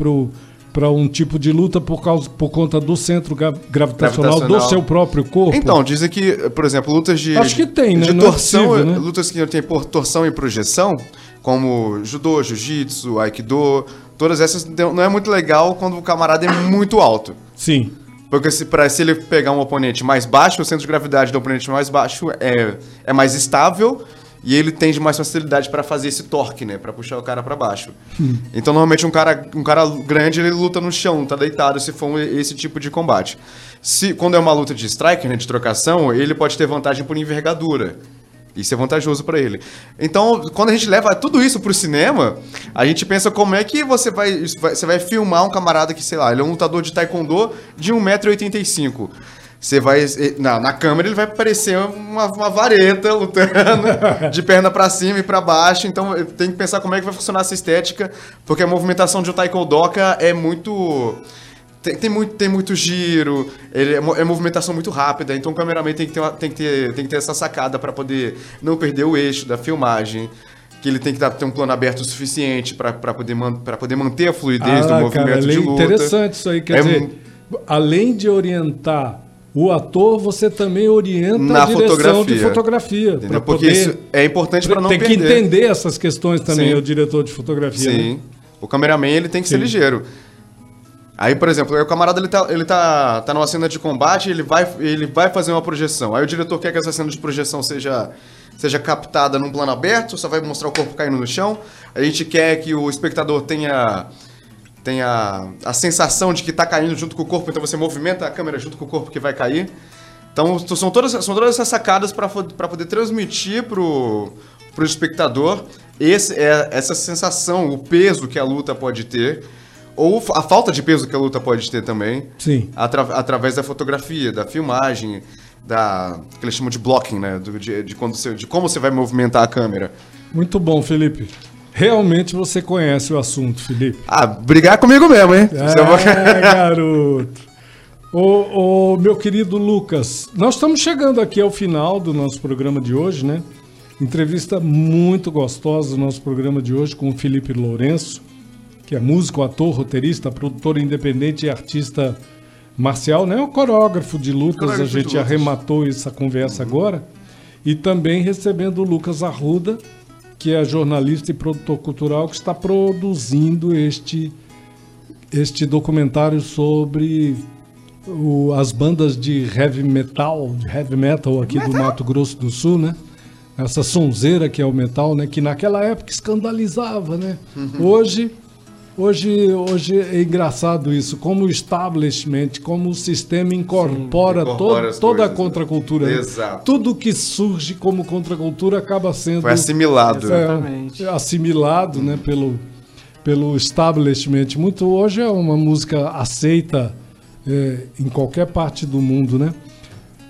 para um tipo de luta por, causa, por conta do centro gra- gravitacional, do Gravitacional. seu próprio corpo? Então, dizem que, por exemplo, lutas de. Acho que tem, né? De Não é torção, possível, né? lutas que tem por torção e projeção, como judô, jiu-jitsu, aikido, todas essas não é muito legal quando o camarada é muito alto. Sim. Porque se, pra, se ele pegar um oponente mais baixo, o centro de gravidade do oponente mais baixo é, é mais estável e ele tem de mais facilidade para fazer esse torque, né? Pra puxar o cara para baixo. Então, normalmente, um cara, um cara grande, ele luta no chão, tá deitado, se for um- esse tipo de combate. Se, quando é uma luta de striker, né, de trocação, ele pode ter vantagem por envergadura. Isso é vantajoso pra ele. Então, quando a gente leva tudo isso pro cinema, a gente pensa como é que você vai- você vai filmar um camarada que, sei lá, ele é um lutador de taekwondo de 1,85m. Você vai. Na, na câmera ele vai parecer uma, uma vareta lutando de perna pra cima e pra baixo. Então tem que pensar como é que vai funcionar essa estética, porque a movimentação de um taekwondoka é muito. Tem, tem muito, tem muito giro, ele é, é movimentação muito rápida, então o cameraman tem que ter, uma- tem que ter, tem que ter essa sacada para poder não perder o eixo da filmagem. Que ele tem que dar- ter um plano aberto o suficiente para poder, man, poder manter a fluidez do Ah, movimento cara, de é luta. interessante isso aí. Quer É dizer, além de orientar o ator, você também orienta Na a direção fotografia. de fotografia. Porque poder- isso é importante para não tem perder. que entender essas questões também, Sim. o diretor de fotografia. né? Sim. O cameraman ele tem que ser Sim. ligeiro. Aí, por exemplo, o camarada ele tá, ele tá, tá numa cena de combate, ele vai, ele vai fazer uma projeção. Aí o diretor quer que essa cena de projeção seja, seja captada num plano aberto, só vai mostrar o corpo caindo no chão. A gente quer que o espectador tenha, tenha a sensação de que tá caindo junto com o corpo, então você movimenta a câmera junto com o corpo que vai cair. Então são todas, são todas essas sacadas para poder transmitir pro, pro espectador esse, é, essa sensação, o peso que a luta pode ter, ou a falta de peso que a luta pode ter também, Sim. atra- através da fotografia, da filmagem, da que eles chamam de blocking, né, do- de, de quando você, de como você vai movimentar a câmera. Muito bom, Felipe. Realmente você conhece o assunto, Felipe. Ah, brigar comigo mesmo, hein? É, garoto. Ô, ô, meu querido Lucas, nós estamos chegando aqui ao final do nosso programa de hoje, né? Entrevista muito gostosa do nosso programa de hoje com o Felipe Lourenço, que é músico, ator, roteirista, produtor independente e artista marcial, né? O coreógrafo de lutas, Coreógrafo a gente lutas. arrematou essa conversa agora. E também recebendo o Lucas Arruda, que é jornalista e produtor cultural, que está produzindo este este documentário sobre o- as bandas de heavy metal, de heavy metal aqui do Mato Grosso do Sul, né? Essa sonzeira que é o metal, né? Que naquela época escandalizava, né? Hoje, hoje, hoje é engraçado isso, como o establishment, como o sistema incorpora, incorpora to- toda a coisas, né? contracultura. né? Exato. Tudo que surge como contracultura acaba sendo Foi assimilado. é, Exatamente. assimilado né, pelo, pelo establishment. Muito hoje é uma música aceita é, em qualquer parte do mundo, né?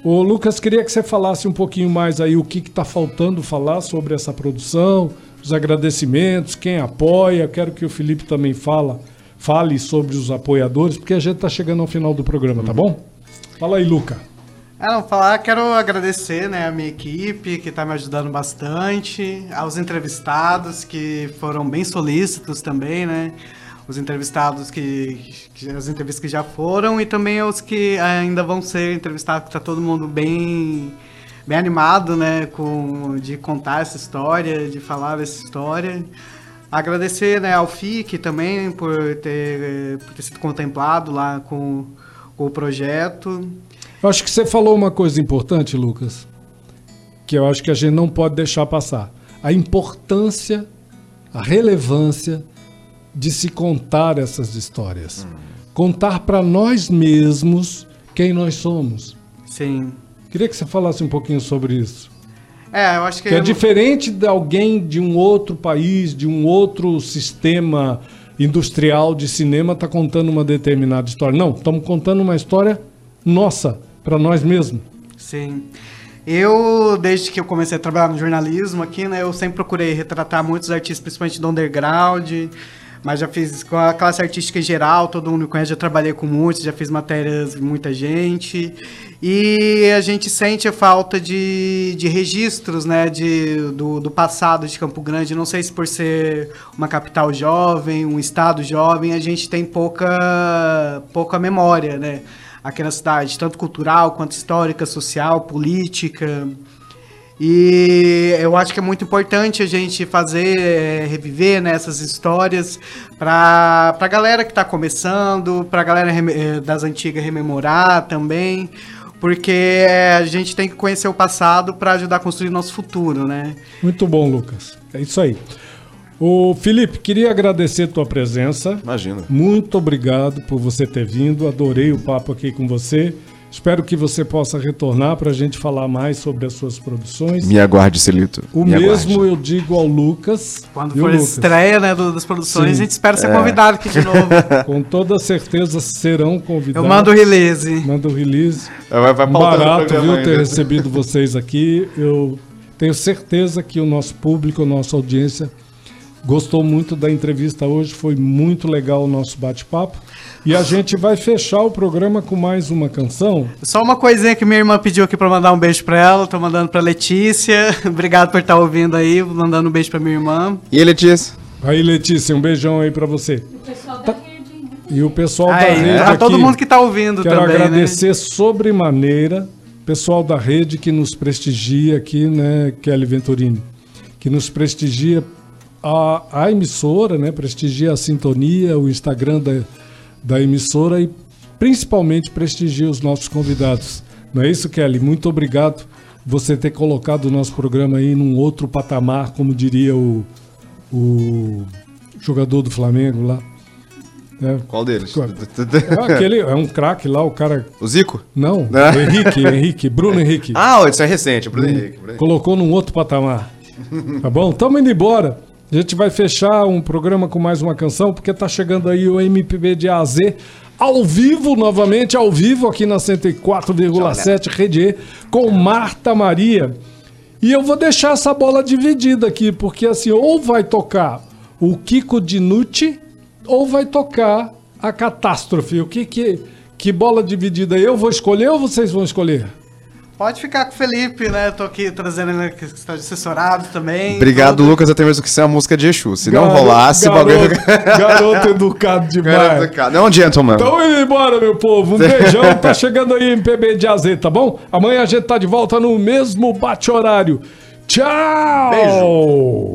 Ô Lucas, queria que você falasse um pouquinho mais aí o que está faltando falar sobre essa produção, os agradecimentos, quem apoia. Quero que o Felipe também fala, fale sobre os apoiadores, porque a gente está chegando ao final do programa, tá bom? Fala aí, Luca. Ah, não, falar, quero agradecer, né, a minha equipe, que está me ajudando bastante, aos entrevistados, que foram bem solícitos também, né, os entrevistados que, que- as entrevistas que já foram, e também aos que ainda vão ser entrevistados, que tá todo mundo bem, bem animado, né, com, de contar essa história, de falar dessa história. Agradecer, né, ao FIC também, por ter, por ter sido contemplado lá com, com o projeto. Eu acho que você falou uma coisa importante, Lucas, que eu acho que a gente não pode deixar passar. A importância, a relevância de se contar essas histórias. Contar para nós mesmos quem nós somos. Sim. Queria que você falasse um pouquinho sobre isso. É, eu acho que. Que é diferente de alguém de um outro país, de um outro sistema industrial de cinema, tá contando uma determinada história. Não, estamos contando uma história nossa, para nós mesmos. Sim. Eu, desde que eu comecei a trabalhar no jornalismo aqui, né, eu sempre procurei retratar muitos artistas, principalmente do underground, Mas já fiz com a classe artística em geral, todo mundo me conhece, já trabalhei com muitos, já fiz matérias com muita gente. E a gente sente a falta de, de registros, né, de, do, do passado de Campo Grande. Não sei se por ser uma capital jovem, um estado jovem, a gente tem pouca, pouca memória, né, aqui na cidade, tanto cultural quanto histórica, social, política. E eu acho que é muito importante a gente fazer, eh, reviver né, essas histórias para a galera que está começando, para a galera eh, das antigas rememorar também, porque eh, a gente tem que conhecer o passado para ajudar a construir nosso futuro, né? Muito bom, Lucas. É isso aí. Ô, Felipe, queria agradecer a tua presença. Imagina. Muito obrigado por você ter vindo. Adorei o papo aqui com você. Espero que você possa retornar para a gente falar mais sobre as suas produções. Me aguarde, Celito. O Me mesmo aguarde. eu digo ao Lucas. Quando for a Lucas? estreia né, das produções, Sim. a gente espera ser convidado aqui de novo. Com toda certeza serão convidados. Eu mando o release. Manda o release. Vai, vai o Barato, viu, ter ainda. recebido vocês aqui. Eu tenho certeza que o nosso público, a nossa audiência, gostou muito da entrevista hoje. Foi muito legal o nosso bate-papo. E a gente vai fechar o programa com mais uma canção. Só uma coisinha que minha irmã pediu aqui pra mandar um beijo pra ela. Tô mandando pra Letícia. Obrigado por estar ouvindo aí. Mandando um beijo pra minha irmã. E Letícia? Aí, Letícia, um beijão aí pra você. Tá- E o pessoal da rede pra aqui, todo mundo que tá ouvindo Quero também, agradecer sobremaneira pessoal da rede que nos prestigia aqui, né, Kelly Venturini, que nos prestigia a, a emissora, né, prestigia a sintonia, o Instagram da, da emissora e principalmente prestigia os nossos convidados. Não é isso, Kelly? Muito obrigado você ter colocado o nosso programa aí num outro patamar, como diria o, o jogador do Flamengo lá. É, Qual deles? É aquele, é um craque lá, o cara O Zico? não, Ah. o Henrique, Henrique, Bruno Henrique. Ah, isso é recente, Bruno Henrique. Bruno Henrique. Colocou num outro patamar. Tá bom? Tamo indo embora. A gente vai fechar um programa com mais uma canção, porque tá chegando aí o MPB de A a Z ao vivo, novamente ao vivo, aqui na 104,7 Rede E, com Marta Maria. E eu vou deixar essa bola dividida aqui, porque assim, ou vai tocar o Kiko Dinucci, ou vai tocar a Catástrofe. O que que... Que bola dividida eu vou escolher ou vocês vão escolher? Pode ficar com o Felipe, né? Tô aqui trazendo ele que está assessorado também. Obrigado, tudo. Lucas, até mesmo que isso é a música de Exu. Se não Garo- rolasse, o bagulho... garoto, garoto educado demais. Não é um gentleman. Então indo embora, meu povo. Um beijão. Tá chegando aí MPB de AZ, tá bom? Amanhã a gente tá de volta no mesmo bate-horário. Tchau! O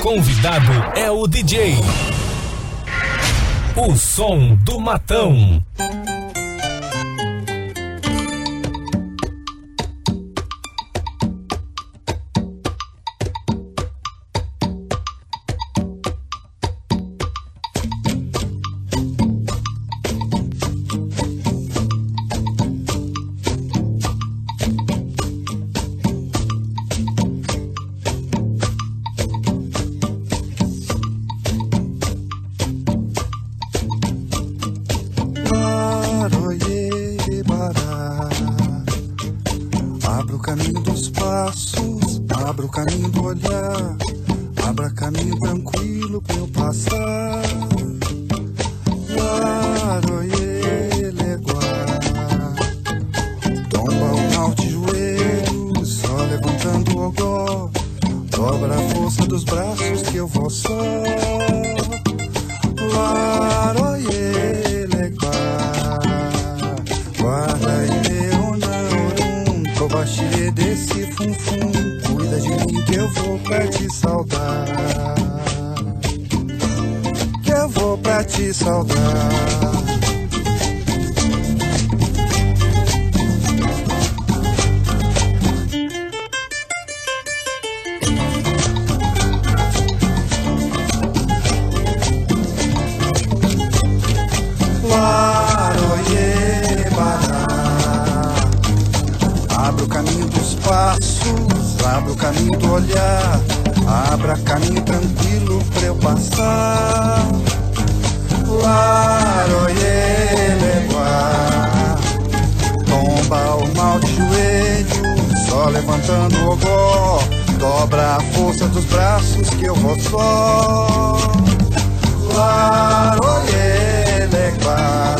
convidado é o DJ. O som do matão. O caminho do olhar, abra caminho tranquilo pra eu passar. Laroye leguá, tomba o mal de joelho, só levantando o ogó, dobra a força dos braços que eu vou só. lequá.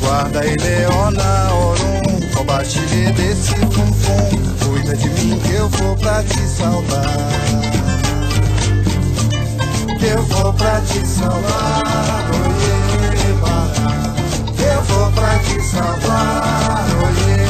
Guarda e leona, orum, compartilhe desse fum-fum. Cuida de mim que eu vou pra te salvar. Que eu vou pra te salvar, bará. Que eu vou pra te salvar, oiê.